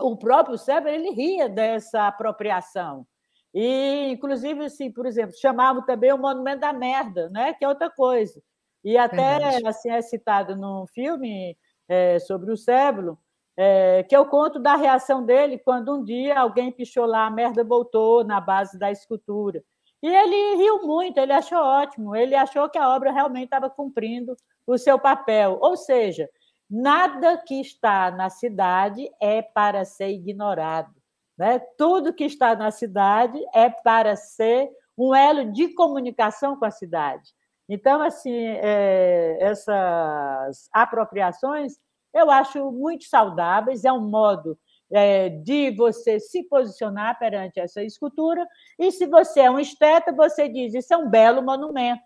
o próprio cérebro ele ria dessa apropriação. E, inclusive, assim, por exemplo, chamavam também o monumento da merda, né? que é outra coisa. E até assim, é citado num filme é, sobre o cérebro, é, que eu conto da reação dele quando um dia alguém pichou lá, a merda voltou na base da escultura. E ele riu muito, ele achou ótimo, ele achou que a obra realmente estava cumprindo o seu papel. Ou seja, nada que está na cidade é para ser ignorado. Né? Tudo que está na cidade é para ser um elo de comunicação com a cidade. Então, assim, é, essas apropriações eu acho muito saudáveis, é um modo é, de você se posicionar perante essa escultura, e se você é um esteta, você diz, isso é um belo monumento.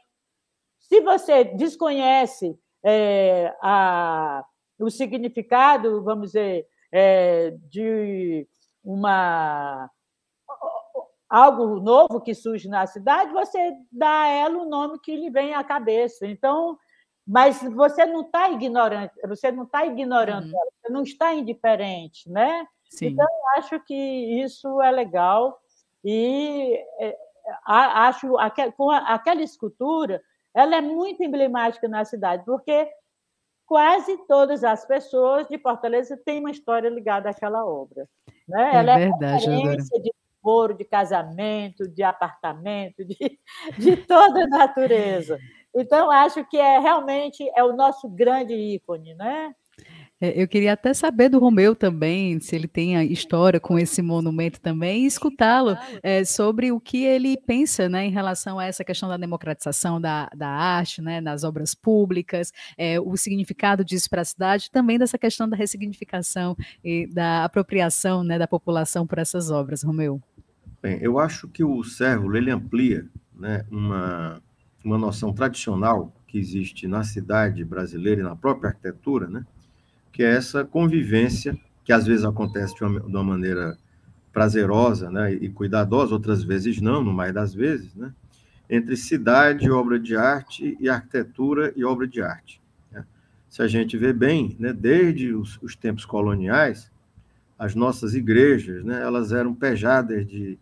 Se você desconhece é, a, o significado, vamos dizer, é, de uma algo novo que surge na cidade, você dá a ela o nome que lhe vem à cabeça. Então, mas você não está ignorante, você não está ignorando uhum. ela, você não está indiferente, né? Sim. Então, acho que isso é legal e é, acho que com aquela escultura, ela é muito emblemática na cidade, porque quase todas as pessoas de Fortaleza têm uma história ligada àquela obra. Né? É ela verdade, é referência de foro, de casamento, de apartamento, de, de toda a natureza. Então, acho que é realmente é o nosso grande ícone, né? É, eu queria até saber do Romeu também, se ele tem a história com esse monumento também, e escutá-lo é, sobre o que ele pensa né, em relação a essa questão da democratização da, da arte, né, nas obras públicas, é, o significado disso para a cidade, também dessa questão da ressignificação e da apropriação né, da população por essas obras, Romeu. Bem, eu acho que o Sérvulo ele amplia né, uma, uma noção tradicional que existe na cidade brasileira e na própria arquitetura, né? que é essa convivência, que às vezes acontece de uma, de uma maneira prazerosa né? e cuidadosa, outras vezes não, no mais das vezes, né? entre cidade obra de arte e arquitetura e obra de arte. Né? Se a gente vê bem, né? desde os, os tempos coloniais, as nossas igrejas, né? elas eram pejadas de,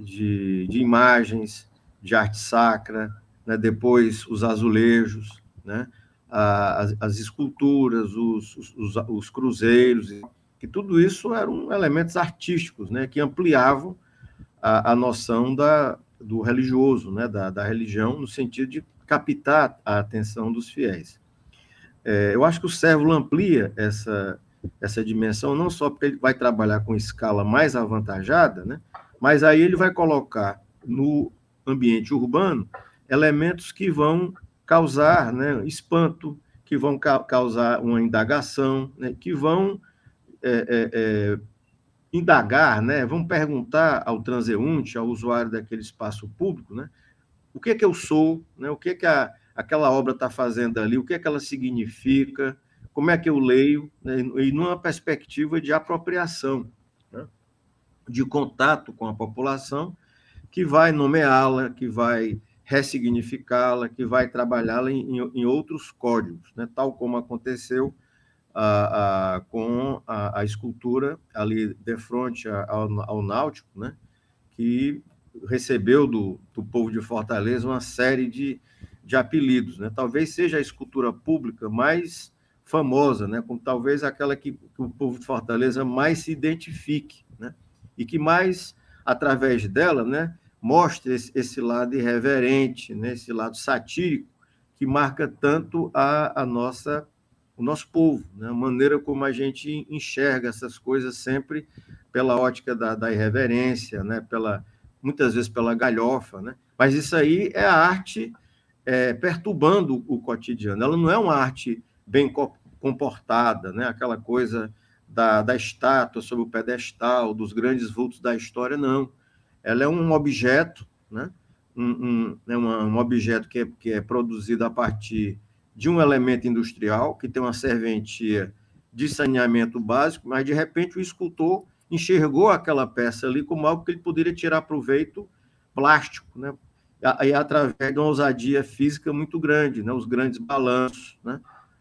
de, de imagens, de arte sacra, né? depois os azulejos, né? as, as esculturas, os, os, os, cruzeiros, que tudo isso eram elementos artísticos, né? que ampliavam a, a noção da, do religioso, né, da, da religião, no sentido de captar a atenção dos fiéis. É, eu acho que o Cérvulo amplia essa, essa dimensão, não só porque ele vai trabalhar com escala mais avantajada, né, mas aí ele vai colocar no ambiente urbano elementos que vão causar né, espanto, que vão ca causar uma indagação, né, que vão é, é, é, indagar, né, vão perguntar ao transeunte, ao usuário daquele espaço público, né, o que é que eu sou, né, o que é que a, aquela obra está fazendo ali, o que é que ela significa, como é que eu leio, né, e numa perspectiva de apropriação, de contato com a população, que vai nomeá-la, que vai ressignificá-la, que vai trabalhá-la em, em, outros códigos, né? tal como aconteceu a, a, com a, a, escultura ali de frente ao, ao Náutico, né? que recebeu do, do povo de Fortaleza uma série de, de apelidos. Né? Talvez seja a escultura pública mais famosa, né? como talvez aquela que, que o povo de Fortaleza mais se identifique? E que mais, através dela, né, mostra esse, esse lado irreverente, né, esse lado satírico, que marca tanto a, a nossa o nosso povo, né? a maneira como a gente enxerga essas coisas sempre pela ótica da, da irreverência, né? pela, muitas vezes pela galhofa. Né? Mas isso aí é a arte é, perturbando o cotidiano. Ela não é uma arte bem comportada, né? aquela coisa da, da estátua sobre o pedestal, dos grandes vultos da história, não ela é um objeto, né? um, um, é um objeto que é, que é produzido a partir de um elemento industrial, que tem uma serventia de saneamento básico, mas de repente o escultor enxergou aquela peça ali como algo que ele poderia tirar proveito plástico, né? E através de uma ousadia física muito grande, né? Os grandes balanços, né?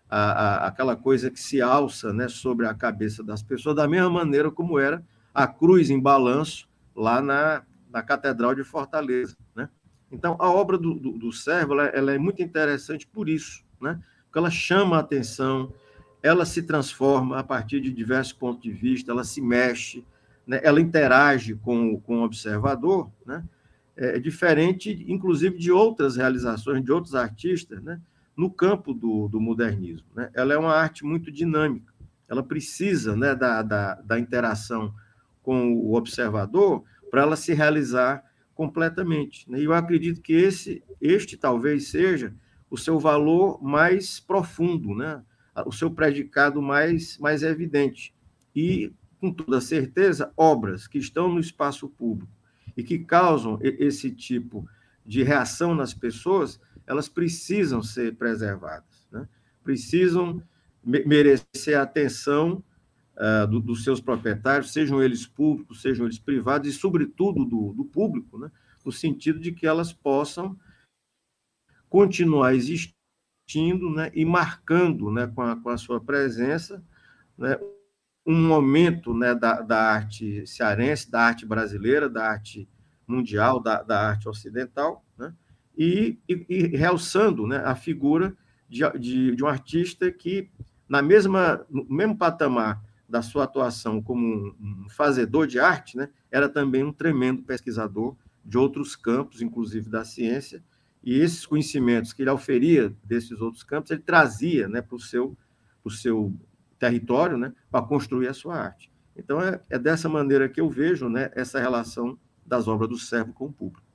A, a, aquela coisa que se alça, né? Sobre a cabeça das pessoas, da mesma maneira como era a cruz em balanço lá na, na Catedral de Fortaleza. Né? Então, a obra do, do, do Servo ela, ela, é muito interessante por isso, né? porque ela chama a atenção, ela se transforma a partir de diversos pontos de vista, ela se mexe, né? ela interage com, com o observador, né? é diferente, inclusive, de outras realizações de outros artistas né? No campo do, do modernismo. Né? Ela é uma arte muito dinâmica, ela precisa né, da, da, da interação com o observador, para ela se realizar completamente. Né? E eu acredito que esse, este talvez seja o seu valor mais profundo, né? o seu predicado mais, mais evidente. E, com toda certeza, obras que estão no espaço público e que causam esse tipo de reação nas pessoas, elas precisam ser preservadas, né? precisam merecer atenção uh, do, dos seus proprietários, sejam eles públicos, sejam eles privados, e, sobretudo, do, do público, né? no sentido de que elas possam continuar existindo né? e marcando né? com, a, com a sua presença né? um momento né? da, da arte cearense, da arte brasileira, da arte mundial, da, da arte ocidental? E, e, e realçando né? a figura de, de, de um artista que, na mesma, no mesmo patamar da sua atuação como um fazedor de arte, né, era também um tremendo pesquisador de outros campos, inclusive da ciência, e esses conhecimentos que ele oferia desses outros campos, ele trazia né, para o seu, seu território né, para construir a sua arte. Então, é, é dessa maneira que eu vejo né, essa relação das obras do servo com o público.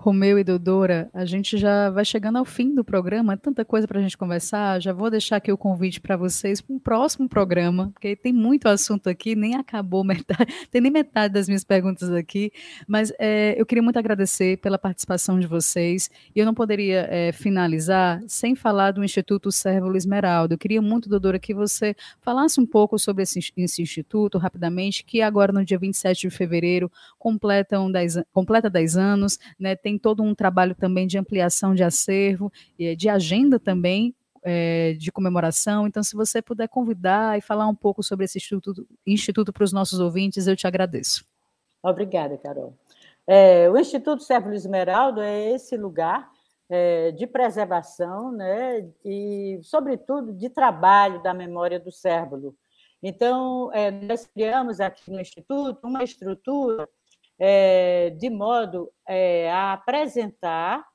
Romeu e Dodora, a gente já vai chegando ao fim do programa, tanta coisa para a gente conversar. Já vou deixar aqui o convite para vocês para um próximo programa, porque tem muito assunto aqui, nem acabou metade, tem nem metade das minhas perguntas aqui, mas é, eu queria muito agradecer pela participação de vocês. E eu não poderia é, finalizar sem falar do Instituto Sérvulo Esmeralda. Eu queria muito, Dodora, que você falasse um pouco sobre esse, esse instituto rapidamente, que agora no dia 27 de fevereiro completam 10, completa 10 anos, né? Tem tem todo um trabalho também de ampliação de acervo, de agenda também, é, de comemoração. Então, se você puder convidar e falar um pouco sobre esse instituto, instituto para os nossos ouvintes, eu te agradeço. Obrigada, Carol. É, o Instituto Sérvulo Esmeraldo é esse lugar é, de preservação né, e, sobretudo, de trabalho da memória do cérvulo. Então, é, nós criamos aqui no Instituto uma estrutura é, de modo é, a apresentar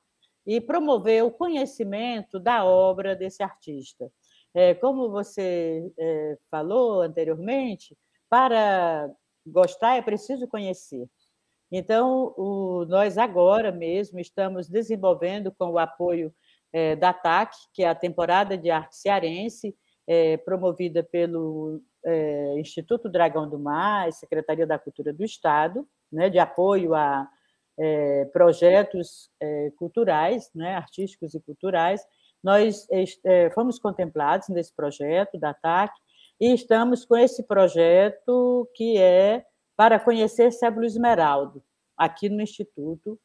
e promover o conhecimento da obra desse artista. É, como você é, falou anteriormente, para gostar é preciso conhecer. Então, o, nós agora mesmo estamos desenvolvendo com o apoio é, da TAC, que é a temporada de arte cearense, é, promovida pelo Instituto Dragão do Mar, Secretaria da Cultura do Estado, né, de apoio a é, projetos é, culturais, né, artísticos e culturais. Nós é, fomos contemplados nesse projeto da TAC e estamos com esse projeto que é para conhecer Sébulo Esmeraldo, aqui no Instituto.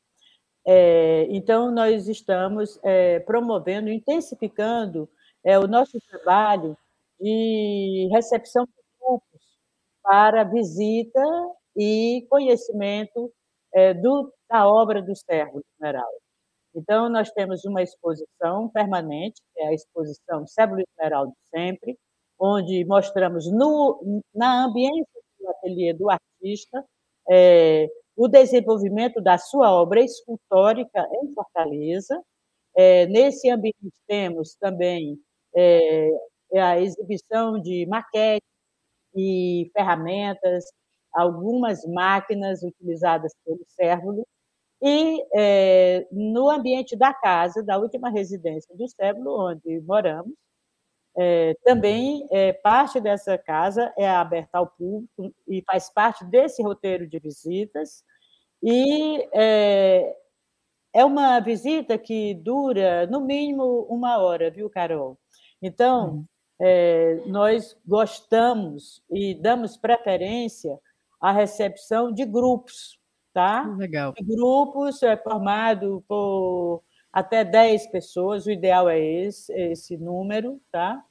É, então, nós estamos é, promovendo, intensificando é, o nosso trabalho de recepção de grupos para visita e conhecimento é, do, da obra do Sérgio Esmeralda. Então, nós temos uma exposição permanente, que é a exposição Sérgio Esmeralda Sempre, onde mostramos no, na ambiência do ateliê do artista é, o desenvolvimento da sua obra escultórica em Fortaleza. É, nesse ambiente temos também é, a exibição de maquetes e ferramentas, algumas máquinas utilizadas pelo Cérvulo, e é, no ambiente da casa, da última residência do Cérvulo, onde moramos, é, também é, parte dessa casa é aberta ao público e faz parte desse roteiro de visitas. E é, é uma visita que dura, no mínimo, uma hora, viu, Carol? Então, é, nós gostamos e damos preferência à recepção de grupos, tá? Legal. De grupos é formado por até 10 pessoas, o ideal é esse, esse número, tá?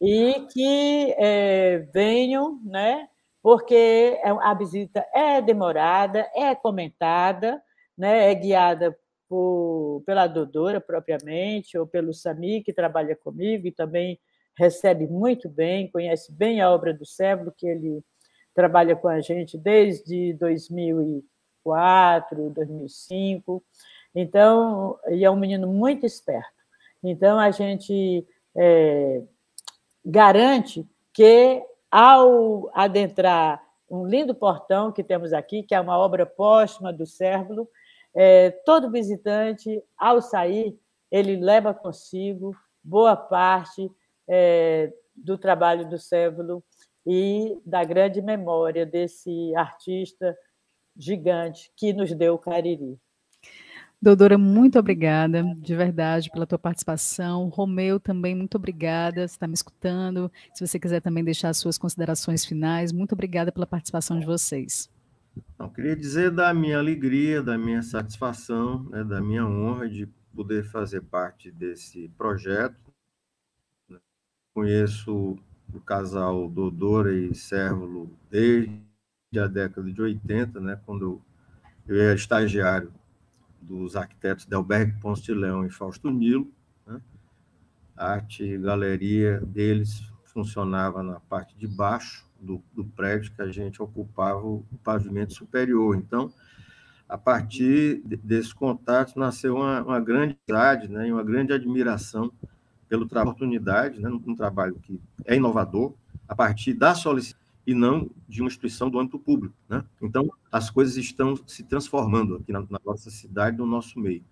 E que é, venham, né? Porque é, a visita é demorada, é comentada, né? É guiada por, pela Dodora propriamente, ou pelo Sami, que trabalha comigo e também recebe muito bem, conhece bem a obra do Cébolo, que ele trabalha com a gente desde 2004, 2005. Então, e é um menino muito esperto. Então, a gente é, garante que, ao adentrar um lindo portão que temos aqui, que é uma obra póstuma do Cérvulo, é, todo visitante, ao sair, ele leva consigo boa parte é, do trabalho do Cérvulo e da grande memória desse artista gigante que nos deu o Cariri. Doutora, muito obrigada, de verdade, pela tua participação. Romeu, também muito obrigada, você está me escutando. Se você quiser também deixar as suas considerações finais, muito obrigada pela participação de vocês. Não, queria dizer da minha alegria, da minha satisfação, né, da minha honra de poder fazer parte desse projeto. Conheço o casal Dodora e Sérvulo desde a década de 80, né, quando eu era estagiário dos arquitetos Delberg Ponce de Leão e Fausto Nilo. Né? A arte e galeria deles funcionava na parte de baixo do, do prédio que a gente ocupava o, pavimento superior. Então, a partir de, desse contato nasceu uma, uma grande amizade né, uma grande admiração trabalho, oportunidade, né, um trabalho que é inovador, a partir da solicitação e não de uma instituição do âmbito público. Né? Então, as coisas estão se transformando aqui na, na nossa cidade, no nosso meio.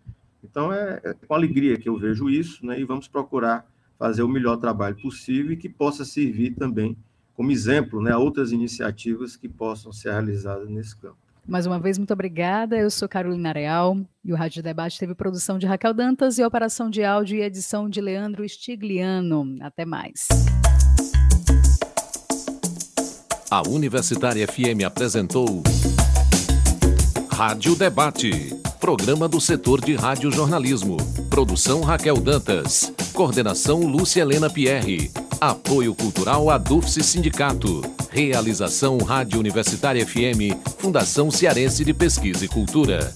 Então, é, é, com alegria que eu vejo isso, né? e vamos procurar fazer o melhor trabalho possível e que possa servir também como exemplo né, a outras iniciativas que possam ser realizadas nesse campo. Mais uma vez, muito obrigada. Eu sou Carolina Real e o Rádio Debate teve produção de Raquel Dantas e operação de áudio e edição de Leandro Stigliano. Até mais. A Universitária FM apresentou Rádio Debate, programa do setor de radiojornalismo. Produção Raquel Dantas, coordenação Lúcia Helena Pierre, apoio cultural Adufse Sindicato, realização Rádio Universitária FM, Fundação Cearense de Pesquisa e Cultura.